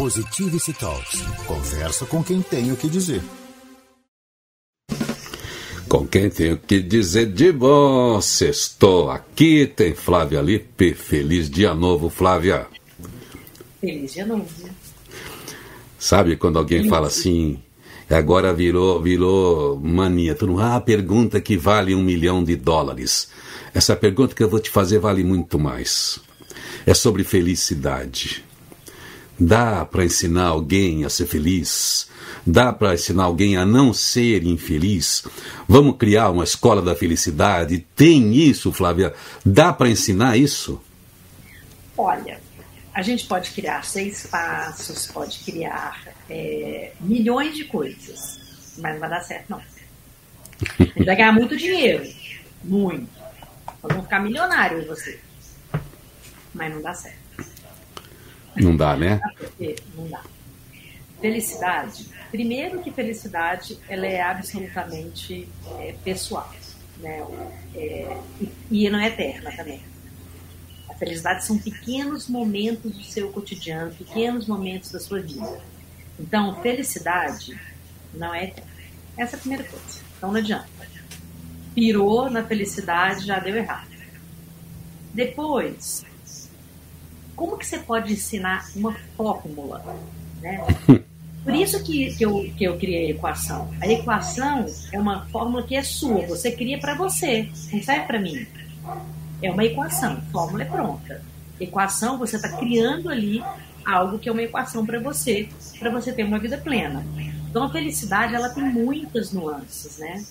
Positivity Talks. Conversa com quem tem o que dizer. Com quem tem o que dizer de bom, estou aqui, tem Flávia Lipe. Feliz dia novo, Flávia. Feliz dia novo. Sabe quando alguém Feliz. fala assim, agora virou, virou mania, tu não, ah, pergunta que vale um milhão de dólares. Essa pergunta que eu vou te fazer vale muito mais. É sobre felicidade. Dá para ensinar alguém a ser feliz? Dá para ensinar alguém a não ser infeliz? Vamos criar uma escola da felicidade? Tem isso, Flávia? Dá para ensinar isso? Olha, a gente pode criar seis passos, pode criar é, milhões de coisas, mas não vai dar certo, não. A gente vai ganhar muito dinheiro, muito. Vamos ficar milionário você, mas não dá certo. Não dá, né? Não dá. Felicidade. Primeiro que felicidade ela é absolutamente é, pessoal, né? É, e, e não é eterna também. A felicidade são pequenos momentos do seu cotidiano, pequenos momentos da sua vida. Então, felicidade não é eterna. Essa é a primeira coisa. Então, não adianta. Pirou na felicidade, já deu errado. Depois, como que você pode ensinar uma fórmula? Né? Por isso que, que, eu, que eu criei a equação. A equação é uma fórmula que é sua, você cria para você, não serve para mim. É uma equação, fórmula é pronta. Equação, você está criando ali algo que é uma equação para você, para você ter uma vida plena. Então a felicidade ela tem muitas nuances, né?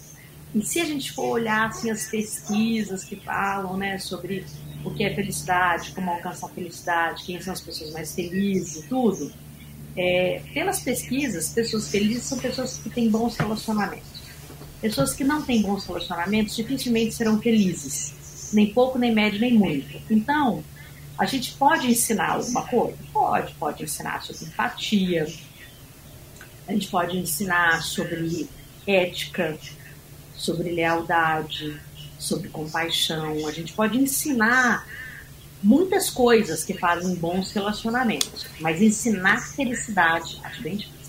E se a gente for olhar assim, as pesquisas que falam né, sobre o que é felicidade, como alcançar a felicidade, quem são as pessoas mais felizes tudo, é, pelas pesquisas, pessoas felizes são pessoas que têm bons relacionamentos. Pessoas que não têm bons relacionamentos dificilmente serão felizes, nem pouco, nem médio, nem muito. Então, a gente pode ensinar alguma coisa? Pode, pode ensinar sobre empatia, a gente pode ensinar sobre ética, sobre lealdade, sobre compaixão. A gente pode ensinar muitas coisas que fazem bons relacionamentos, mas ensinar felicidade acho bem difícil.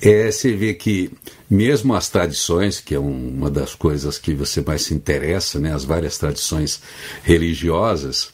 É, você vê que mesmo as tradições, que é uma das coisas que você mais se interessa, né, as várias tradições religiosas,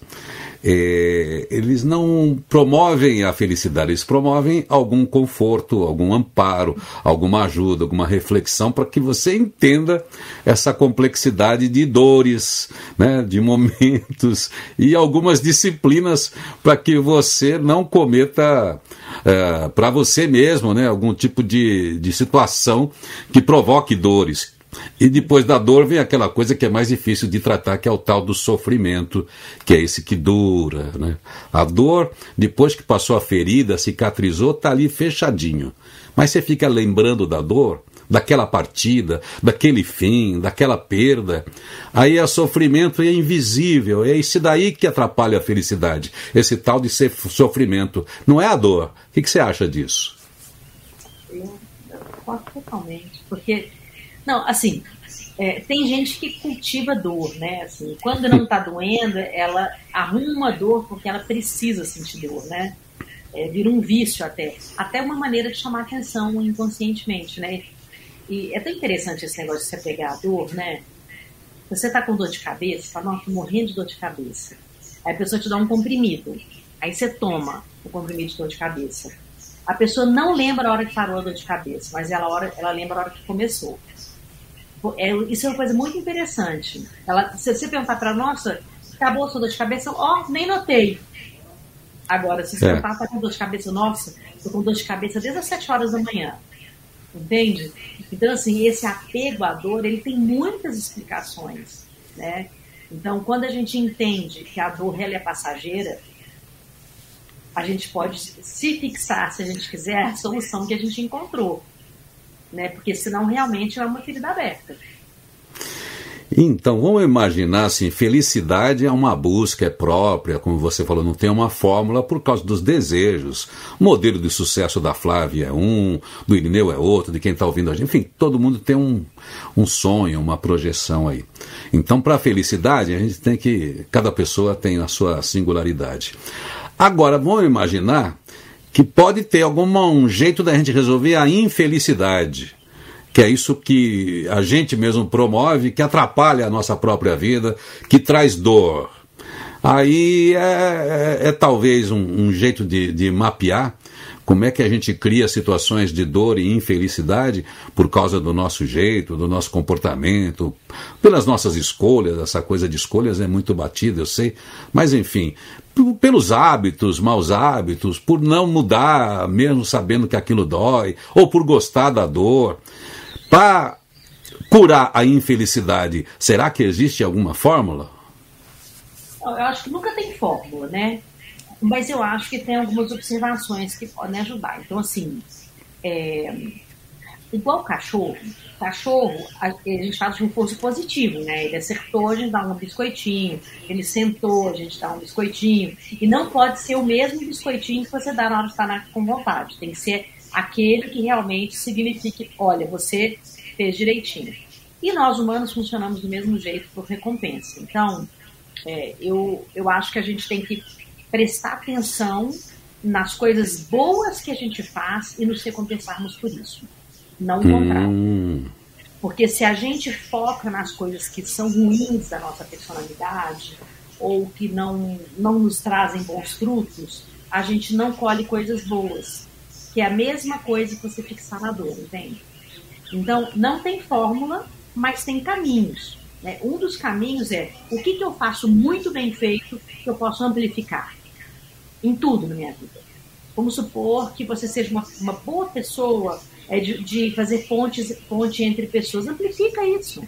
é, eles não promovem a felicidade, eles promovem algum conforto, algum amparo, alguma ajuda, alguma reflexão para que você entenda essa complexidade de dores, né, de momentos e algumas disciplinas para que você não cometa é, para você mesmo né, algum tipo de, de situação que provoque dores, e depois da dor vem aquela coisa que é mais difícil de tratar, que é o tal do sofrimento, que é esse que dura. Né? A dor, depois que passou a ferida, cicatrizou, está ali fechadinho. Mas você fica lembrando da dor, daquela partida, daquele fim, daquela perda. Aí é sofrimento e é invisível. É esse daí que atrapalha a felicidade. Esse tal de ser sofrimento. Não é a dor. O que, que você acha disso? Eu concordo totalmente. Porque não, assim, é, tem gente que cultiva dor, né? Assim, quando não está doendo, ela arruma dor porque ela precisa sentir dor, né? É, vira um vício até. Até uma maneira de chamar atenção inconscientemente, né? E é tão interessante esse negócio de você pegar a dor, né? Você tá com dor de cabeça, fala, tô morrendo de dor de cabeça. Aí a pessoa te dá um comprimido. Aí você toma o comprimido de dor de cabeça. A pessoa não lembra a hora que parou a dor de cabeça, mas ela, ela lembra a hora que começou. É, isso é uma coisa muito interessante. Ela, se você perguntar para nossa, acabou a sua dor de cabeça? Ó, oh, nem notei. Agora, se você é. perguntar, tá com dor de cabeça? Nossa, tô com dor de cabeça desde as 7 horas da manhã. Entende? Então, assim, esse apego à dor, ele tem muitas explicações, né? Então, quando a gente entende que a dor ela é passageira, a gente pode se fixar, se a gente quiser, a solução que a gente encontrou né? Porque senão realmente é uma ferida aberta. Então, vamos imaginar assim, felicidade é uma busca, é própria, como você falou, não tem uma fórmula por causa dos desejos. O modelo de sucesso da Flávia é um, do Irineu é outro, de quem está ouvindo a gente. Enfim, todo mundo tem um, um sonho, uma projeção aí. Então, para a felicidade, a gente tem que. Cada pessoa tem a sua singularidade. Agora, vamos imaginar que pode ter algum um jeito da gente resolver a infelicidade que é isso que a gente mesmo promove, que atrapalha a nossa própria vida, que traz dor. Aí é, é, é talvez um, um jeito de, de mapear como é que a gente cria situações de dor e infelicidade por causa do nosso jeito, do nosso comportamento, pelas nossas escolhas. Essa coisa de escolhas é muito batida, eu sei. Mas, enfim, pelos hábitos, maus hábitos, por não mudar, mesmo sabendo que aquilo dói, ou por gostar da dor. Para curar a infelicidade, será que existe alguma fórmula? Eu acho que nunca tem fórmula, né? Mas eu acho que tem algumas observações que podem ajudar. Então, assim, é, igual cachorro, cachorro, a, gente faz reforço positivo, né? Ele acertou, a gente dá um biscoitinho, ele sentou, a gente dá um biscoitinho. E não pode ser o mesmo biscoitinho que você dá na hora de estar na, com vontade. Tem que ser aquele que realmente signifique, olha, você fez direitinho. E nós humanos funcionamos do mesmo jeito por recompensa. Então, é, eu, eu acho que a gente tem que prestar atenção nas coisas boas que a gente faz e nos recompensarmos por isso. Não o contrário. Hum. Porque se a gente foca nas coisas que são ruins da nossa personalidade ou que não, não nos trazem bons frutos, a gente não colhe coisas boas que é a mesma coisa que você fixar na dor, entende? Então, não tem fórmula, mas tem caminhos. Né? Um dos caminhos é o que, que eu faço muito bem feito que eu posso amplificar em tudo na minha vida. Vamos supor que você seja uma, uma boa pessoa é, de, de fazer pontes, ponte entre pessoas. Amplifica isso.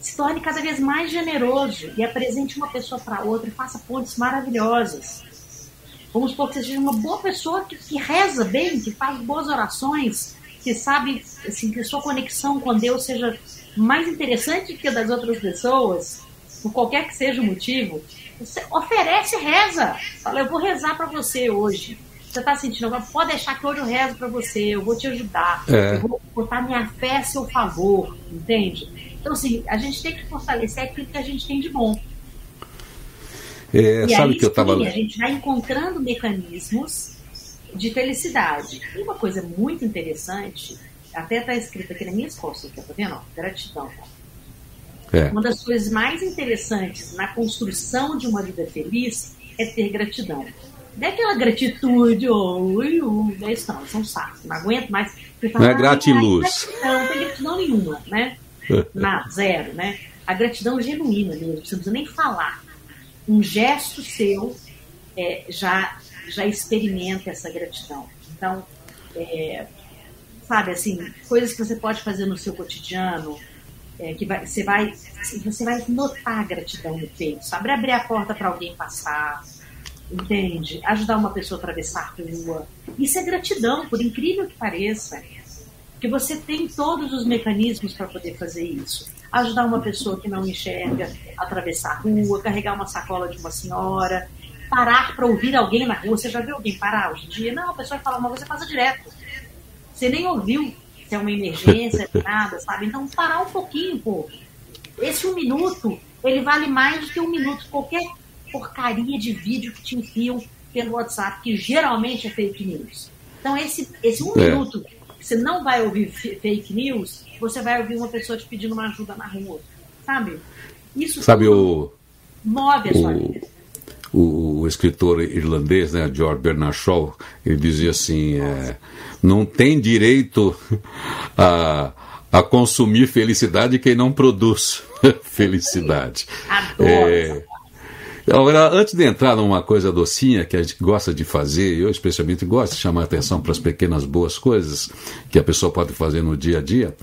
Se torne cada vez mais generoso e apresente uma pessoa para outra e faça pontes maravilhosas. Vamos supor que você seja uma boa pessoa que, que reza bem, que faz boas orações, que sabe assim, que sua conexão com Deus seja mais interessante que a das outras pessoas, por qualquer que seja o motivo. Você oferece reza. Fala, eu vou rezar para você hoje. Você está sentindo, pode deixar que hoje eu rezo para você, eu vou te ajudar, é. eu vou botar minha fé a seu favor, entende? Então, assim, a gente tem que fortalecer aquilo que a gente tem de bom. É, e sabe aí, que eu estava. A gente vai encontrando mecanismos de felicidade. E uma coisa muito interessante, até está escrito aqui na minha esposa, tá vendo? Gratidão. É. Uma das coisas mais interessantes na construção de uma vida feliz é ter gratidão. Não é aquela gratitude, ui, ui, é isso não, isso é um saco, não aguento mais. Fala, não é gratiluz. Não, não tem gratidão nenhuma, né? Nada, zero, né? A gratidão genuína mesmo, você não precisa nem falar um gesto seu é, já, já experimenta essa gratidão. Então, é, sabe, assim, coisas que você pode fazer no seu cotidiano, é, que vai, você, vai, você vai notar a gratidão no peito, sabe? Abrir a porta para alguém passar, entende? Ajudar uma pessoa a atravessar a rua. Isso é gratidão, por incrível que pareça. Que você tem todos os mecanismos para poder fazer isso ajudar uma pessoa que não enxerga a atravessar a rua, carregar uma sacola de uma senhora, parar para ouvir alguém na rua. Você já viu alguém parar hoje em dia? Não, a pessoa fala, mas você passa direto. Você nem ouviu se é uma emergência, nada, sabe? Então, parar um pouquinho, pô. Esse um minuto, ele vale mais do que um minuto. Qualquer porcaria de vídeo que te enfiam pelo WhatsApp, que geralmente é fake news. Então, esse, esse um é. minuto você não vai ouvir fake news, você vai ouvir uma pessoa te pedindo uma ajuda na rua, sabe? Isso sabe o move a sua vida. O, o, escritor irlandês, né, George Bernard Shaw, ele dizia assim: é, não tem direito a, a consumir felicidade quem não produz felicidade. Adoro. É, Agora, antes de entrar numa coisa docinha que a gente gosta de fazer, eu especialmente gosto de chamar atenção para as pequenas boas coisas que a pessoa pode fazer no dia a dia,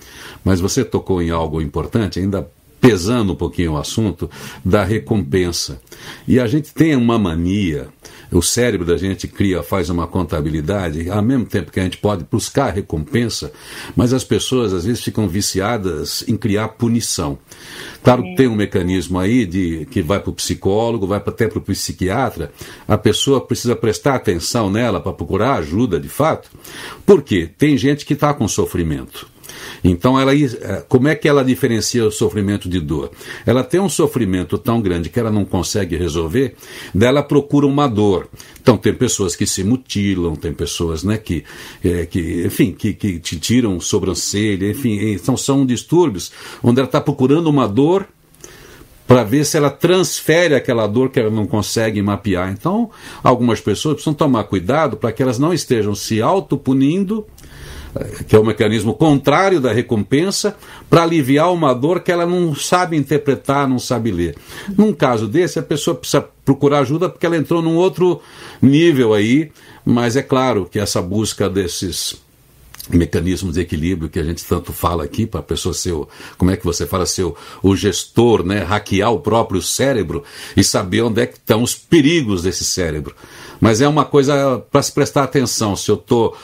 mas você tocou em algo importante, ainda pesando um pouquinho o assunto da recompensa. E a gente tem uma mania o cérebro da gente cria, faz uma contabilidade, ao mesmo tempo que a gente pode buscar recompensa, mas as pessoas às vezes ficam viciadas em criar punição. Claro que tem um mecanismo aí de que vai para o psicólogo, vai até para o psiquiatra, a pessoa precisa prestar atenção nela para procurar ajuda de fato, porque tem gente que está com sofrimento. Então, ela, é, como é que ela diferencia o sofrimento de dor? Ela tem um sofrimento tão grande que ela não consegue resolver, dela procura uma dor. Então, tem pessoas que se mutilam, tem pessoas né, que, é, que enfim, que, que te tiram sobrancelha, enfim, então são distúrbios onde ela está procurando uma dor para ver se ela transfere aquela dor que ela não consegue mapear. Então, algumas pessoas precisam tomar cuidado para que elas não estejam se autopunindo, eh, que é o mecanismo contrário da recompensa, para aliviar uma dor que ela não sabe interpretar, não sabe ler. Num caso desse, a pessoa precisa procurar ajuda porque ela entrou num outro nível aí, mas é claro que essa busca desses mecanismos de equilíbrio que a gente tanto fala aqui para a pessoa ser o, como é que você fala ser o, o, gestor, né, hackear o próprio cérebro e saber onde é que estão os perigos desse cérebro. Mas é uma coisa para se prestar atenção. Se eu estou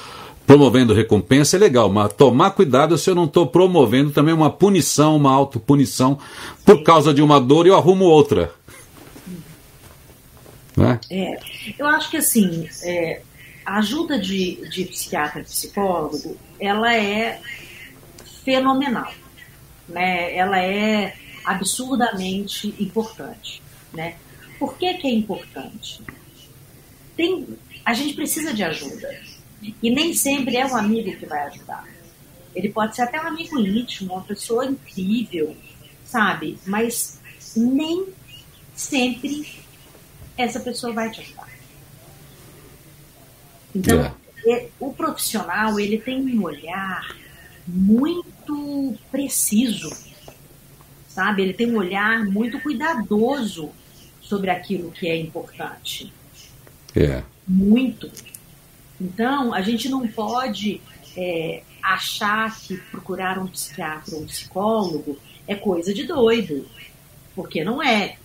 promovendo recompensa é legal, mas tomar cuidado se eu não estou promovendo também uma punição, uma autopunição por causa de uma dor e eu arrumo outra. Né? É, eu acho que assim, é, a ajuda de, de psiquiatra e psicólogo, ela é fenomenal, né? Ela é absurdamente importante, né? Por que, que é importante? Tem, a gente precisa de ajuda e nem sempre é um amigo que vai ajudar. Ele pode ser até um amigo íntimo, uma pessoa incrível, sabe? Mas nem sempre essa pessoa vai te ajudar. Então, é. o profissional ele tem um olhar muito preciso, sabe? Ele tem um olhar muito cuidadoso sobre aquilo que é importante. É. Muito. Então, a gente não pode é, achar que procurar um psiquiatra ou um psicólogo é coisa de doido, porque não é.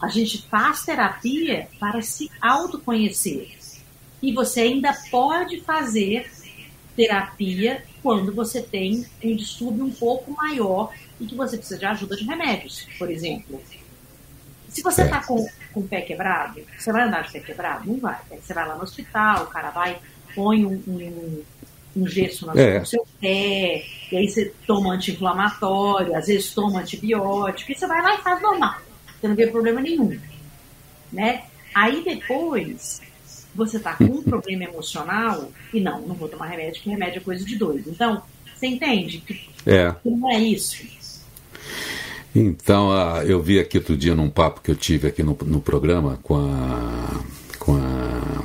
A gente faz terapia para se autoconhecer e você ainda pode fazer terapia quando você tem um distúrbio um pouco maior e que você precisa de ajuda de remédios, por exemplo. Se você está com, com o pé quebrado, você vai andar de pé quebrado? Não vai. Você vai lá no hospital, o cara vai, põe um, um, um gesso no é. seu pé, e aí você toma anti-inflamatório, às vezes toma antibiótico, e você vai lá e faz normal. Você não vê problema nenhum. Né? Aí depois você está com um problema emocional e não, não vou tomar remédio, porque remédio é coisa de doido. Então, você entende que, é. não é isso. Então, uh, eu vi aqui outro dia num papo que eu tive aqui no, no programa com a, com a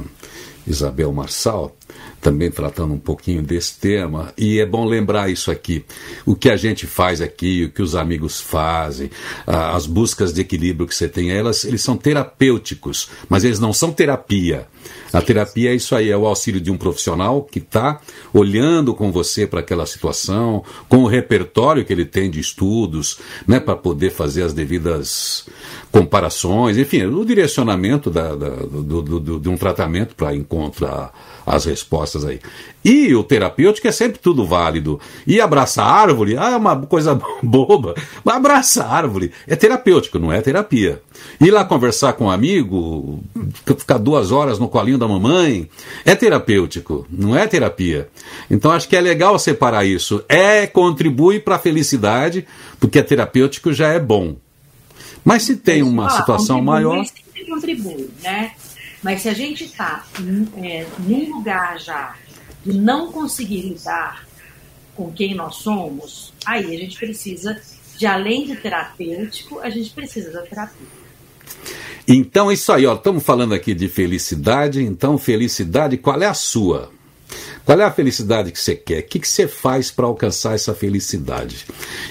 Isabel Marçal, também tratando um pouquinho desse tema, e é bom lembrar isso aqui. O que a gente faz aqui, o que os amigos fazem, as buscas de equilíbrio que você tem, elas, eles são terapêuticos, mas eles não são terapia. A terapia é isso aí, é o auxílio de um profissional que está olhando com você para aquela situação, com o repertório que ele tem de estudos, né, para poder fazer as devidas comparações, enfim, o direcionamento da, da, do, do, do, de um tratamento para encontrar as respostas aí. E o terapêutico é sempre tudo válido. E abraçar árvore, ah, é uma coisa boba. Mas abraçar árvore é terapêutico, não é terapia. Ir lá conversar com um amigo, ficar duas horas no colinho da mamãe, é terapêutico, não é terapia. Então acho que é legal separar isso. É, contribui para a felicidade, porque é terapêutico já é bom. Mas se tem uma situação maior. Sempre contribui, né? Mas se a gente está é, num lugar já de não conseguir lidar com quem nós somos, aí a gente precisa, de além de terapêutico, a gente precisa da terapia. Então, isso aí, ó, estamos falando aqui de felicidade. Então, felicidade, qual é a sua? Qual é a felicidade que você quer? O que, que você faz para alcançar essa felicidade?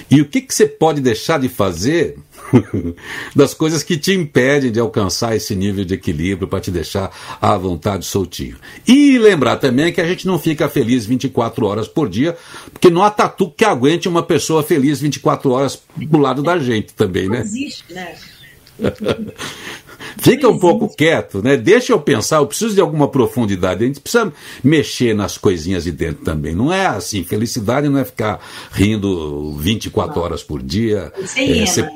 E o que, que você pode deixar de fazer das coisas que te impedem de alcançar esse nível de equilíbrio para te deixar à vontade soltinho? E lembrar também que a gente não fica feliz 24 horas por dia, porque não há tatu que aguente uma pessoa feliz 24 horas do lado da gente também, né? Não existe, né? Fica um pouco quieto, né? Deixa eu pensar, eu preciso de alguma profundidade. A gente precisa mexer nas coisinhas de dentro também. Não é assim, felicidade não é ficar rindo 24 horas por dia. É, ser,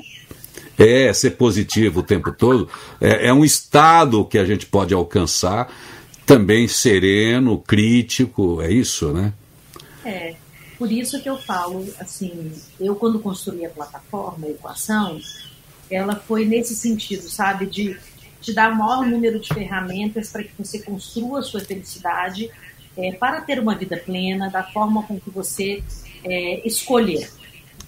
é, ser positivo o tempo todo. É, é um estado que a gente pode alcançar, também sereno, crítico, é isso, né? É. por isso que eu falo, assim, eu quando construí a plataforma, a equação, ela foi nesse sentido, sabe, de te dar o maior número de ferramentas para que você construa a sua felicidade é, para ter uma vida plena, da forma com que você é, escolher.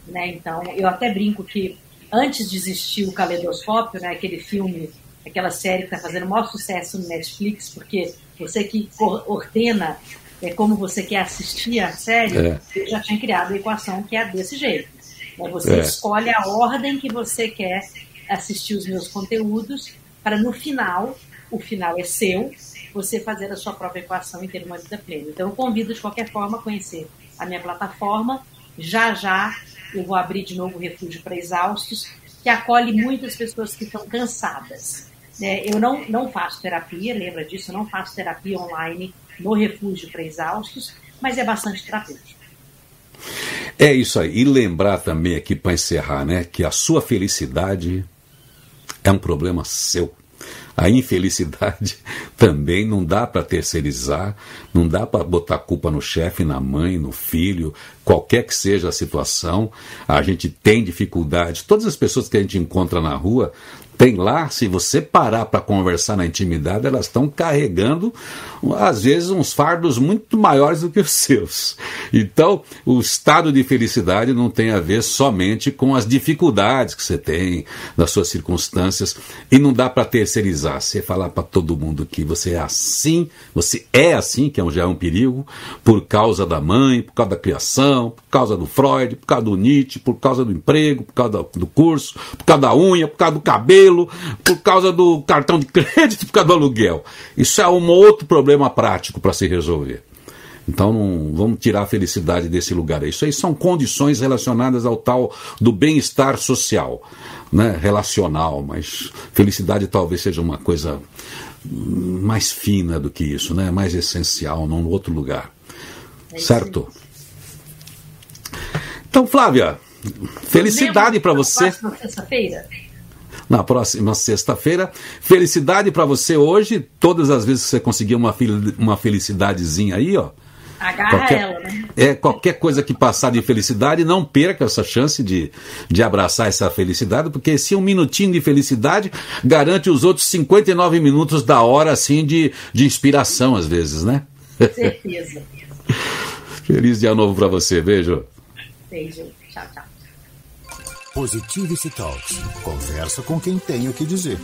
Né? Então, eu até brinco que antes de existir o Caleidoscópio, né, aquele filme, aquela série que está fazendo o maior sucesso no Netflix, porque você que ordena é, como você quer assistir a série, é. eu já tinha criado a equação que é desse jeito. Né? Você é. escolhe a ordem que você quer assistir os meus conteúdos, para no final, o final é seu, você fazer a sua própria equação e ter uma vida plena. Então, eu convido de qualquer forma a conhecer a minha plataforma. Já já eu vou abrir de novo o Refúgio para Exaustos, que acolhe muitas pessoas que estão cansadas. É, eu não, não faço terapia, lembra disso, eu não faço terapia online no Refúgio para Exaustos, mas é bastante terapêutico. É isso aí. E lembrar também aqui para encerrar, né, que a sua felicidade é um problema seu. A infelicidade também não dá para terceirizar, não dá para botar culpa no chefe, na mãe, no filho, qualquer que seja a situação. A gente tem dificuldade. Todas as pessoas que a gente encontra na rua tem lá, se você parar para conversar na intimidade, elas estão carregando, às vezes, uns fardos muito maiores do que os seus. Então, o estado de felicidade não tem a ver somente com as dificuldades que você tem, das suas circunstâncias, e não dá para terceirizar. Você falar para todo mundo que você é assim, você é assim, que é já é um perigo, por causa da mãe, por causa da criação, por causa do Freud, por causa do Nietzsche, por causa do emprego, por causa do curso, por causa da unha, por causa do cabelo cabelo, por causa do cartão de crédito, por causa do aluguel. Isso é um outro problema prático para se resolver. Então não vamos tirar a felicidade desse lugar. Isso aí são condições relacionadas ao tal do bem-estar social, né? relacional, mas felicidade talvez seja uma coisa mais fina do que isso, né? mais essencial, num outro lugar. É certo? Então, Flávia, felicidade para você. Sexta-feira na próxima sexta-feira. Felicidade para você hoje, todas as vezes que você conseguir uma, uma felicidadezinha aí, ó. Agarra qualquer, ela, né? É, qualquer coisa que passar de felicidade, não perca essa chance de, de abraçar essa felicidade, porque esse um minutinho de felicidade garante os outros 59 minutos da hora, assim, de, de inspiração, às vezes, né? Certeza. Feliz dia novo para você. Beijo. Beijo. Tchau, tchau. Positivity Talks. Conversa com quem tem o que dizer.